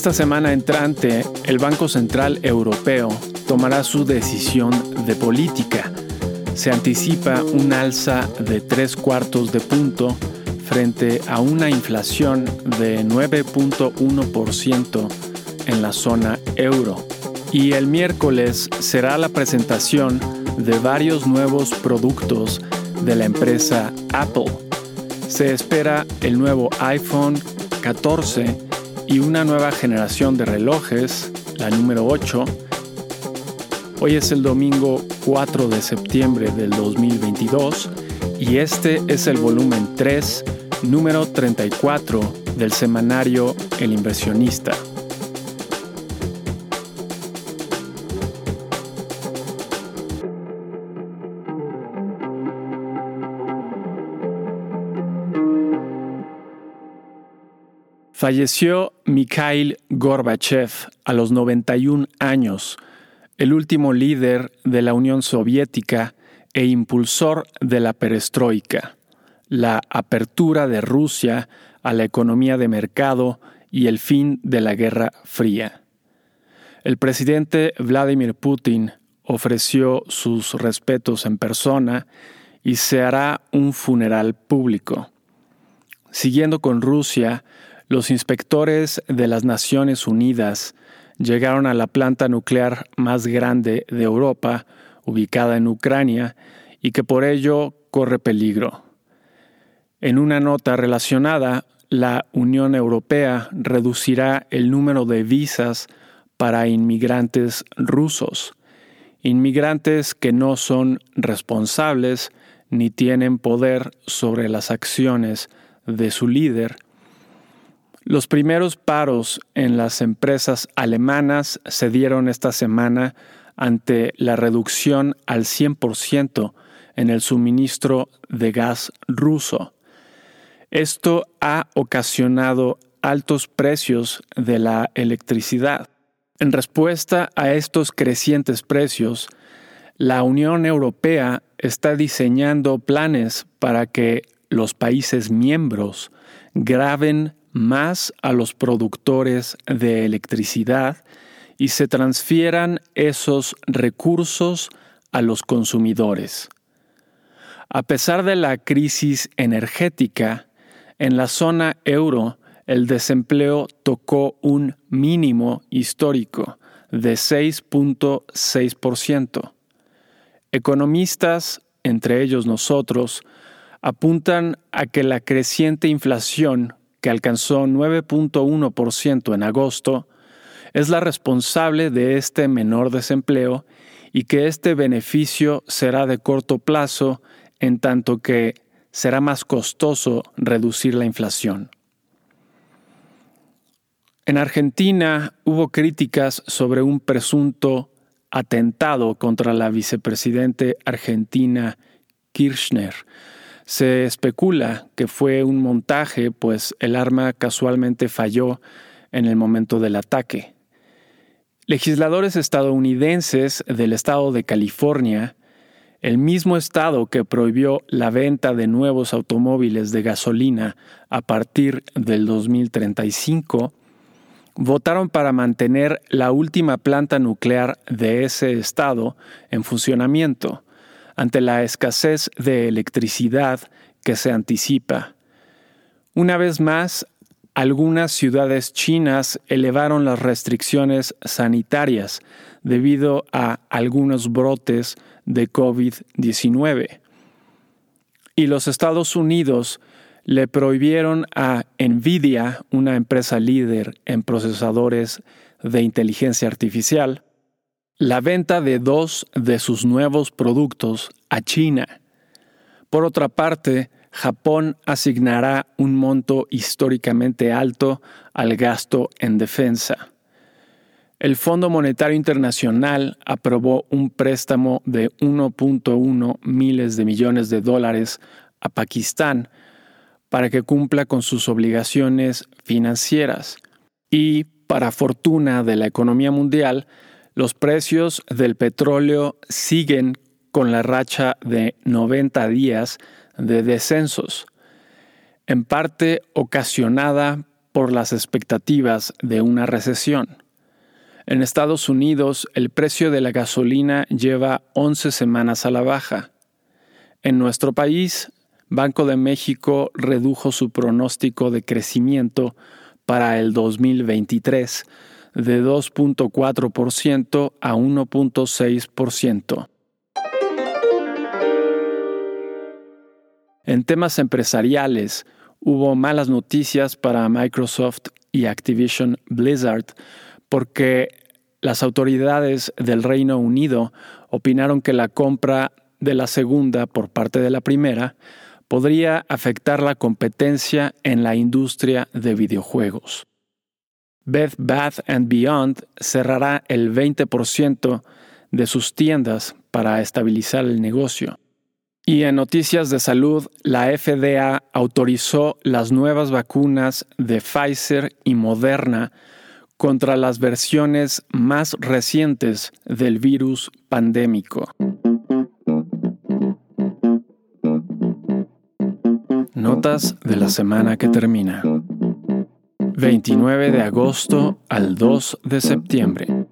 Esta semana entrante, el Banco Central Europeo tomará su decisión de política. Se anticipa un alza de tres cuartos de punto frente a una inflación de 9.1% en la zona euro. Y el miércoles será la presentación de varios nuevos productos de la empresa Apple. Se espera el nuevo iPhone 14 y una nueva generación de relojes, la número 8. Hoy es el domingo 4 de septiembre del 2022 y este es el volumen 3, número 34 del semanario El inversionista. Falleció Mikhail Gorbachev a los 91 años, el último líder de la Unión Soviética e impulsor de la perestroika, la apertura de Rusia a la economía de mercado y el fin de la Guerra Fría. El presidente Vladimir Putin ofreció sus respetos en persona y se hará un funeral público. Siguiendo con Rusia, los inspectores de las Naciones Unidas llegaron a la planta nuclear más grande de Europa, ubicada en Ucrania, y que por ello corre peligro. En una nota relacionada, la Unión Europea reducirá el número de visas para inmigrantes rusos, inmigrantes que no son responsables ni tienen poder sobre las acciones de su líder, los primeros paros en las empresas alemanas se dieron esta semana ante la reducción al 100% en el suministro de gas ruso. Esto ha ocasionado altos precios de la electricidad. En respuesta a estos crecientes precios, la Unión Europea está diseñando planes para que los países miembros graben más a los productores de electricidad y se transfieran esos recursos a los consumidores. A pesar de la crisis energética, en la zona euro el desempleo tocó un mínimo histórico de 6.6%. Economistas, entre ellos nosotros, apuntan a que la creciente inflación que alcanzó 9.1% en agosto, es la responsable de este menor desempleo y que este beneficio será de corto plazo en tanto que será más costoso reducir la inflación. En Argentina hubo críticas sobre un presunto atentado contra la vicepresidente argentina Kirchner, se especula que fue un montaje, pues el arma casualmente falló en el momento del ataque. Legisladores estadounidenses del estado de California, el mismo estado que prohibió la venta de nuevos automóviles de gasolina a partir del 2035, votaron para mantener la última planta nuclear de ese estado en funcionamiento, ante la escasez de electricidad que se anticipa. Una vez más, algunas ciudades chinas elevaron las restricciones sanitarias debido a algunos brotes de COVID-19. Y los Estados Unidos le prohibieron a Nvidia, una empresa líder en procesadores de inteligencia artificial, la venta de dos de sus nuevos productos a China. Por otra parte, Japón asignará un monto históricamente alto al gasto en defensa. El Fondo Monetario Internacional aprobó un préstamo de 1.1 miles de millones de dólares a Pakistán para que cumpla con sus obligaciones financieras. Y, para fortuna de la economía mundial, los precios del petróleo siguen con la racha de 90 días de descensos, en parte ocasionada por las expectativas de una recesión. En Estados Unidos, el precio de la gasolina lleva 11 semanas a la baja. En nuestro país, Banco de México redujo su pronóstico de crecimiento para el 2023 de 2.4% a 1.6%. En temas empresariales, hubo malas noticias para Microsoft y Activision Blizzard porque las autoridades del Reino Unido opinaron que la compra de la segunda por parte de la primera podría afectar la competencia en la industria de videojuegos. Bed Bath ⁇ Beyond cerrará el 20% de sus tiendas para estabilizar el negocio. Y en noticias de salud, la FDA autorizó las nuevas vacunas de Pfizer y Moderna contra las versiones más recientes del virus pandémico. Notas de la semana que termina. 29 de agosto al 2 de septiembre.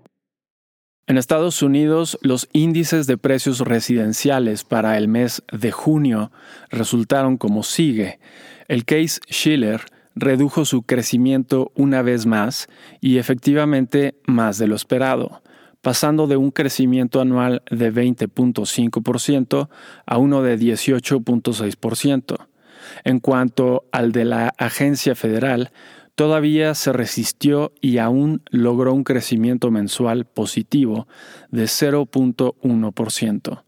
En Estados Unidos, los índices de precios residenciales para el mes de junio resultaron como sigue. El Case Schiller redujo su crecimiento una vez más y efectivamente más de lo esperado, pasando de un crecimiento anual de 20.5% a uno de 18.6%. En cuanto al de la agencia federal, todavía se resistió y aún logró un crecimiento mensual positivo de 0.1%.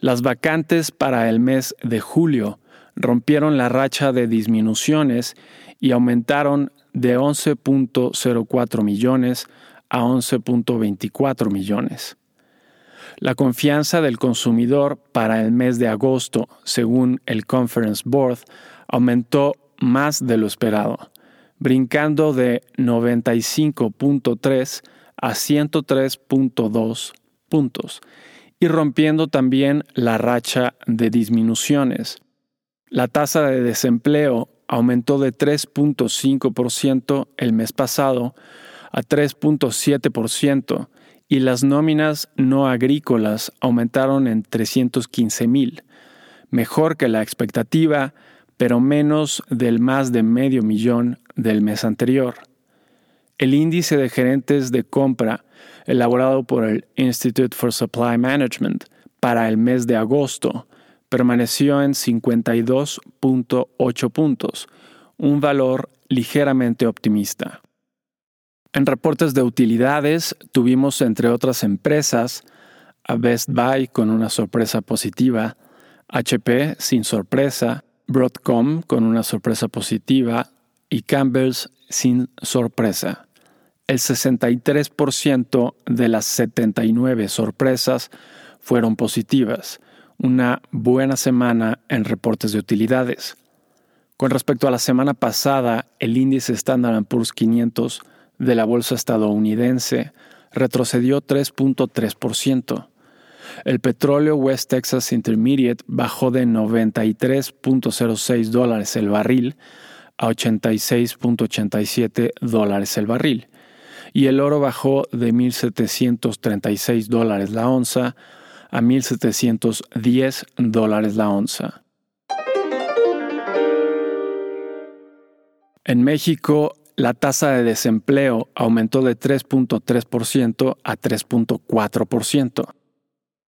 Las vacantes para el mes de julio rompieron la racha de disminuciones y aumentaron de 11.04 millones a 11.24 millones. La confianza del consumidor para el mes de agosto, según el Conference Board, aumentó más de lo esperado brincando de 95.3 a 103.2 puntos y rompiendo también la racha de disminuciones. La tasa de desempleo aumentó de 3.5% el mes pasado a 3.7% y las nóminas no agrícolas aumentaron en 315 mil, mejor que la expectativa pero menos del más de medio millón del mes anterior. El índice de gerentes de compra, elaborado por el Institute for Supply Management para el mes de agosto, permaneció en 52.8 puntos, un valor ligeramente optimista. En reportes de utilidades tuvimos entre otras empresas a Best Buy con una sorpresa positiva, HP sin sorpresa, Broadcom con una sorpresa positiva y Campbell's sin sorpresa. El 63% de las 79 sorpresas fueron positivas, una buena semana en reportes de utilidades. Con respecto a la semana pasada, el índice Standard Poor's 500 de la bolsa estadounidense retrocedió 3.3%. El petróleo West Texas Intermediate bajó de 93.06 dólares el barril a 86.87 dólares el barril, y el oro bajó de 1.736 dólares la onza a 1.710 dólares la onza. En México, la tasa de desempleo aumentó de 3.3% a 3.4%.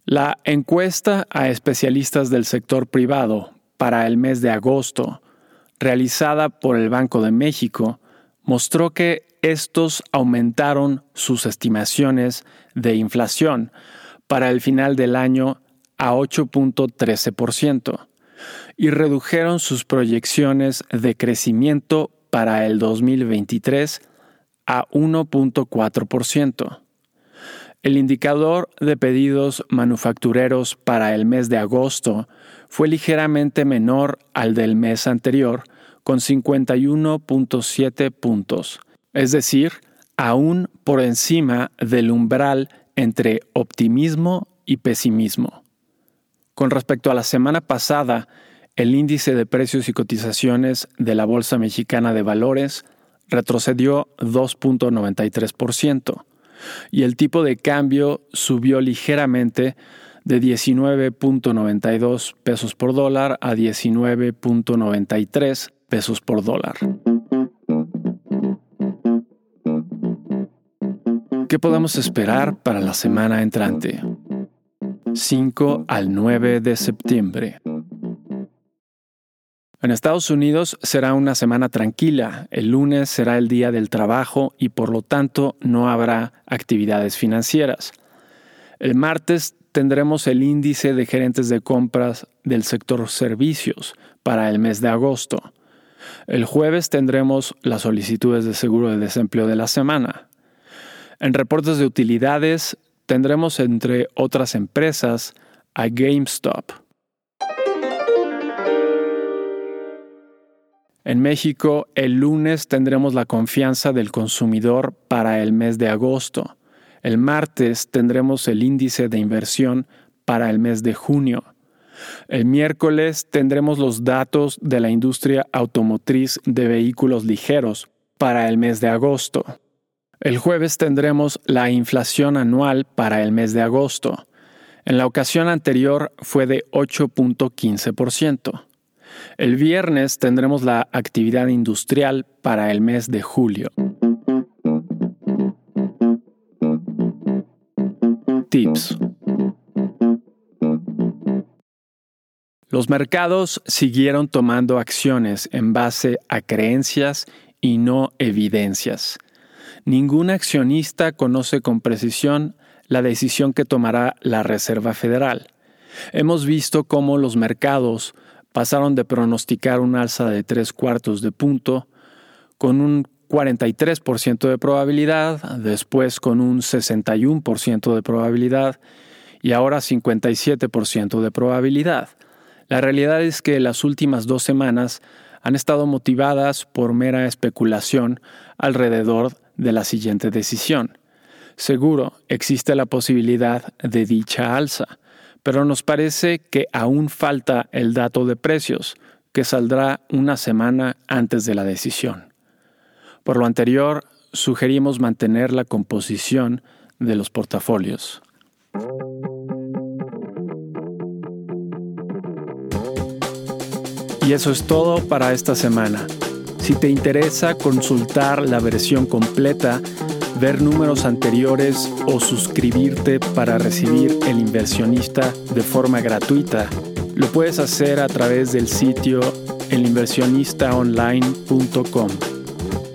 La encuesta a especialistas del sector privado para el mes de agosto, realizada por el Banco de México, mostró que estos aumentaron sus estimaciones de inflación para el final del año a 8.13% y redujeron sus proyecciones de crecimiento para el 2023 a 1.4%. El indicador de pedidos manufactureros para el mes de agosto fue ligeramente menor al del mes anterior, con 51.7 puntos, es decir, aún por encima del umbral entre optimismo y pesimismo. Con respecto a la semana pasada, el índice de precios y cotizaciones de la Bolsa Mexicana de Valores retrocedió 2.93% y el tipo de cambio subió ligeramente de 19.92 pesos por dólar a 19.93 pesos por dólar. ¿Qué podemos esperar para la semana entrante? 5 al 9 de septiembre. En Estados Unidos será una semana tranquila. El lunes será el día del trabajo y por lo tanto no habrá actividades financieras. El martes tendremos el índice de gerentes de compras del sector servicios para el mes de agosto. El jueves tendremos las solicitudes de seguro de desempleo de la semana. En reportes de utilidades tendremos entre otras empresas a GameStop. En México, el lunes tendremos la confianza del consumidor para el mes de agosto. El martes tendremos el índice de inversión para el mes de junio. El miércoles tendremos los datos de la industria automotriz de vehículos ligeros para el mes de agosto. El jueves tendremos la inflación anual para el mes de agosto. En la ocasión anterior fue de 8.15%. El viernes tendremos la actividad industrial para el mes de julio. Los mercados siguieron tomando acciones en base a creencias y no evidencias. Ningún accionista conoce con precisión la decisión que tomará la Reserva Federal. Hemos visto cómo los mercados pasaron de pronosticar un alza de tres cuartos de punto con un 43% de probabilidad, después con un 61% de probabilidad y ahora 57% de probabilidad. La realidad es que las últimas dos semanas han estado motivadas por mera especulación alrededor de la siguiente decisión. Seguro existe la posibilidad de dicha alza, pero nos parece que aún falta el dato de precios, que saldrá una semana antes de la decisión. Por lo anterior, sugerimos mantener la composición de los portafolios. Y eso es todo para esta semana. Si te interesa consultar la versión completa, ver números anteriores o suscribirte para recibir El inversionista de forma gratuita, lo puedes hacer a través del sitio elinversionistaonline.com.